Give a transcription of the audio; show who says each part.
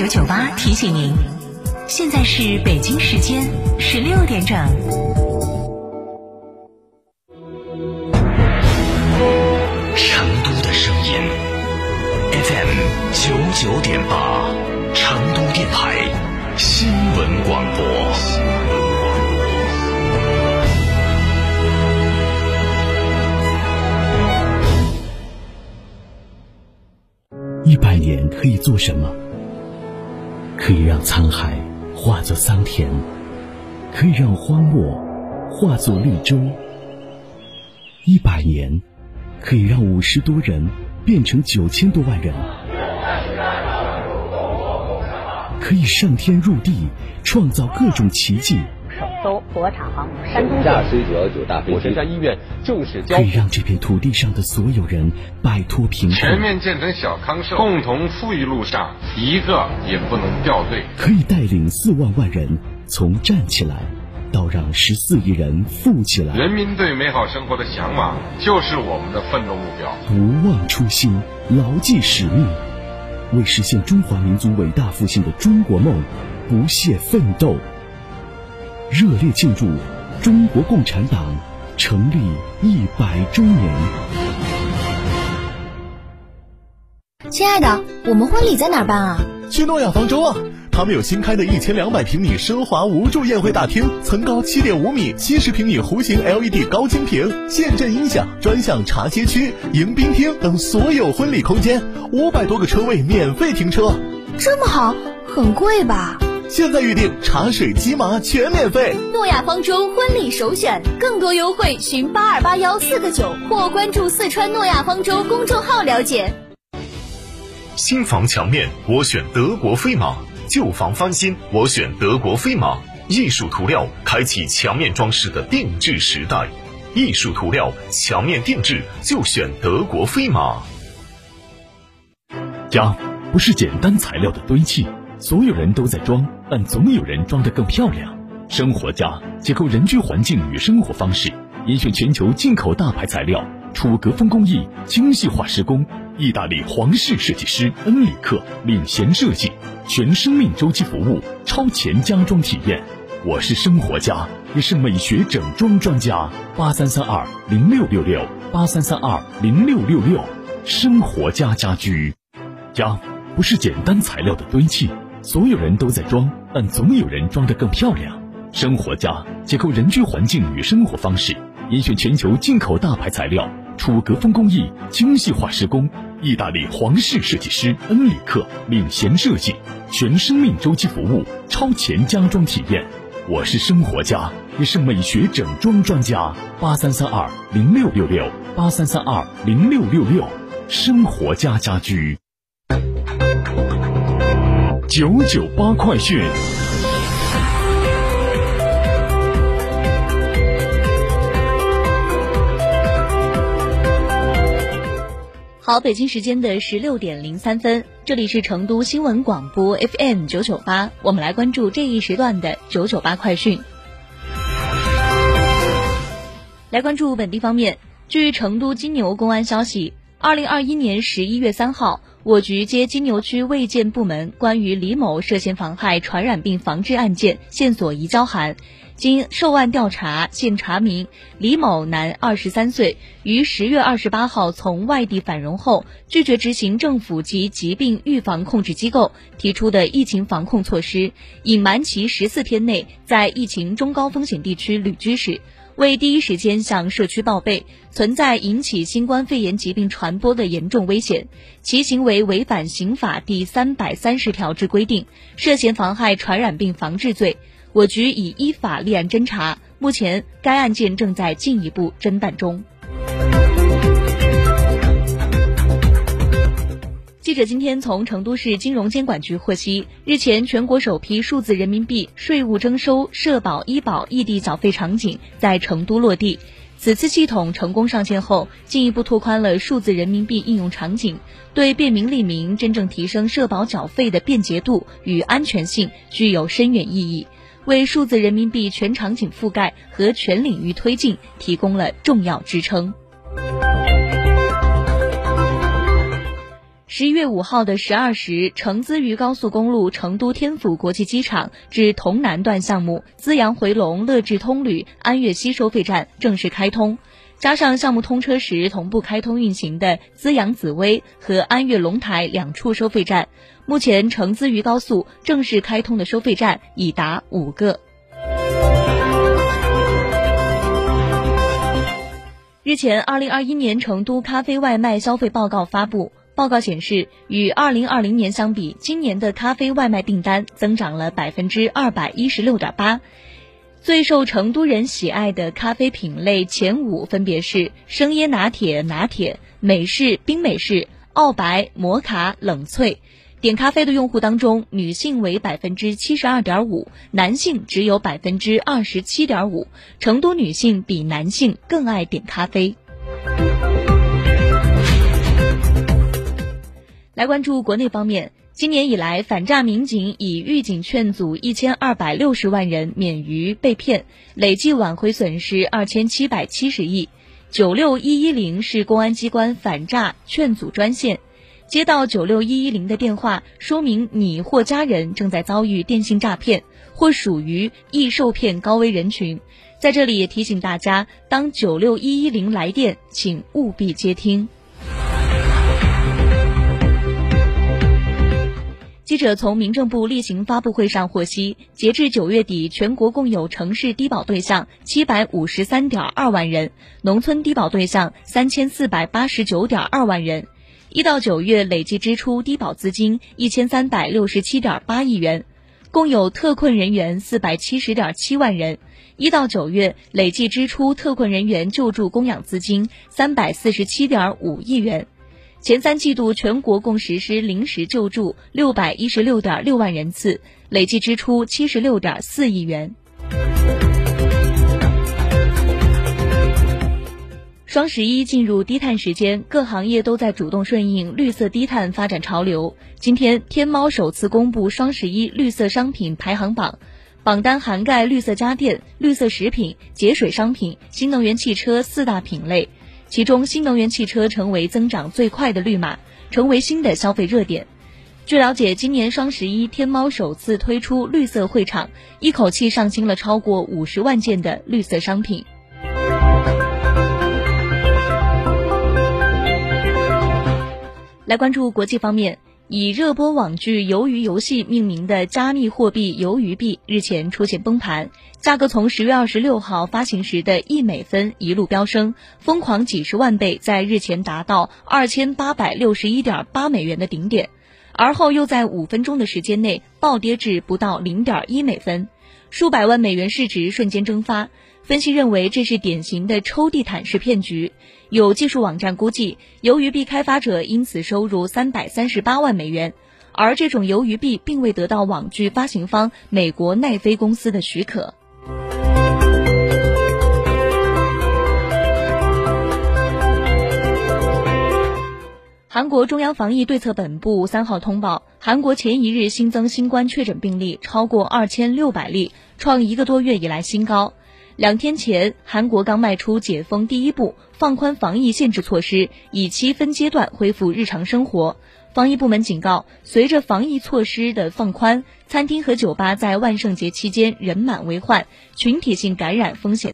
Speaker 1: 九九八提醒您，现在是北京时间十六点整。
Speaker 2: 成都的声音，FM 九九点八，成都电台新闻广播。
Speaker 3: 一百年可以做什么？可以让沧海化作桑田，可以让荒漠化作绿洲。一百年可以让五十多人变成九千多万人，可以上天入地，创造各种奇迹。
Speaker 4: 国产航母山东
Speaker 5: 架 C 九幺九大飞机，
Speaker 6: 火神山医院正式交
Speaker 3: 可以让这片土地上的所有人摆脱贫困，
Speaker 7: 全面建成小康社会，共同富裕路上一个也不能掉队。
Speaker 3: 可以带领四万万人从站起来到让十四亿人富起来。
Speaker 7: 人民对美好生活的向往就是我们的奋斗目标。
Speaker 3: 不忘初心，牢记使命，为实现中华民族伟大复兴的中国梦不懈奋斗。热烈庆祝中国共产党成立一百周年！
Speaker 8: 亲爱的，我们婚礼在哪儿办啊？
Speaker 9: 去诺亚方舟啊！他们有新开的一千两百平米奢华无柱宴会大厅，层高七点五米，七十平米弧形 LED 高清屏，现阵音响，专项茶歇区、迎宾厅等所有婚礼空间，五百多个车位免费停车。
Speaker 8: 这么好，很贵吧？
Speaker 9: 现在预定茶水鸡麻全免费。
Speaker 8: 诺亚方舟婚礼首选，更多优惠寻八二八幺四个九或关注四川诺亚方舟公众号了解。
Speaker 10: 新房墙面我选德国飞马，旧房翻新我选德国飞马。艺术涂料开启墙面装饰的定制时代，艺术涂料墙面定制就选德国飞马。
Speaker 11: 家不是简单材料的堆砌，所有人都在装，但总有人装得更漂亮。生活家结构人居环境与生活方式，严选全球进口大牌材料，楚格风工艺精细化施工，意大利皇室设计师恩里克领衔设计，全生命周期服务，超前家装体验。我是生活家，也是美学整装专家。八三三二零六六六八三三二零六六六，生活家家居。家不是简单材料的堆砌，所有人都在装，但总有人装得更漂亮。生活家结构人居环境与生活方式，严选全球进口大牌材料，楚格风工艺精细化施工，意大利皇室设计师恩里克领衔设计，全生命周期服务，超前家装体验。我是生活家，也是美学整装专家。八三三二零六六六八三三二零六六六，生活家家居。九九八快讯。
Speaker 12: 好，北京时间的十六点零三分，这里是成都新闻广播 FM 九九八，我们来关注这一时段的九九八快讯。来关注本地方面，据成都金牛公安消息，二零二一年十一月三号，我局接金牛区卫健部门关于李某涉嫌妨害传染病防治案件线索移交函。经受案调查，现查明李某男，二十三岁，于十月二十八号从外地返蓉后，拒绝执行政府及疾病预防控制机构提出的疫情防控措施，隐瞒其十四天内在疫情中高风险地区旅居史，未第一时间向社区报备，存在引起新冠肺炎疾病传播的严重危险，其行为违反刑法第三百三十条之规定，涉嫌妨害传染病防治罪。我局已依法立案侦查，目前该案件正在进一步侦办中。记者今天从成都市金融监管局获悉，日前全国首批数字人民币税务征收、社保、医保异地缴费场景在成都落地。此次系统成功上线后，进一步拓宽了数字人民币应用场景，对便民利民、真正提升社保缴费的便捷度与安全性具有深远意义。为数字人民币全场景覆盖和全领域推进提供了重要支撑。十一月五号的十二时，成资渝高速公路成都天府国际机场至潼南段项目资阳回龙乐至通旅安岳西收费站正式开通，加上项目通车时同步开通运行的资阳紫薇和安岳龙台两处收费站，目前成资渝高速正式开通的收费站已达五个。日前，二零二一年成都咖啡外卖消费报告发布。报告显示，与二零二零年相比，今年的咖啡外卖订单增长了百分之二百一十六点八。最受成都人喜爱的咖啡品类前五分别是生椰拿铁、拿铁、美式、冰美式、澳白、摩卡、冷萃。点咖啡的用户当中，女性为百分之七十二点五，男性只有百分之二十七点五。成都女性比男性更爱点咖啡。来关注国内方面，今年以来，反诈民警已预警劝阻一千二百六十万人免于被骗，累计挽回损失二千七百七十亿。九六一一零是公安机关反诈劝阻专线，接到九六一一零的电话，说明你或家人正在遭遇电信诈骗，或属于易受骗高危人群。在这里也提醒大家，当九六一一零来电，请务必接听。记者从民政部例行发布会上获悉，截至九月底，全国共有城市低保对象七百五十三点二万人，农村低保对象三千四百八十九点二万人。一到九月累计支出低保资金一千三百六十七点八亿元，共有特困人员四百七十点七万人。一到九月累计支出特困人员救助供养资金三百四十七点五亿元。前三季度全国共实施临时救助六百一十六点六万人次，累计支出七十六点四亿元。双十一进入低碳时间，各行业都在主动顺应绿色低碳发展潮流。今天，天猫首次公布双十一绿色商品排行榜，榜单涵盖绿色家电、绿色食品、节水商品、新能源汽车四大品类。其中，新能源汽车成为增长最快的绿码，成为新的消费热点。据了解，今年双十一，天猫首次推出绿色会场，一口气上新了超过五十万件的绿色商品。来关注国际方面。以热播网剧《鱿鱼游戏》命名的加密货币鱿鱼币日前出现崩盘，价格从十月二十六号发行时的一美分一路飙升，疯狂几十万倍，在日前达到二千八百六十一点八美元的顶点，而后又在五分钟的时间内暴跌至不到零点一美分，数百万美元市值瞬间蒸发。分析认为，这是典型的抽地毯式骗局。有技术网站估计，鱿鱼币开发者因此收入三百三十八万美元，而这种鱿鱼币并未得到网剧发行方美国奈飞公司的许可。韩国中央防疫对策本部三号通报，韩国前一日新增新冠确诊病例超过二千六百例，创一个多月以来新高。两天前，韩国刚迈出解封第一步，放宽防疫限制措施，以期分阶段恢复日常生活。防疫部门警告，随着防疫措施的放宽，餐厅和酒吧在万圣节期间人满为患，群体性感染风险。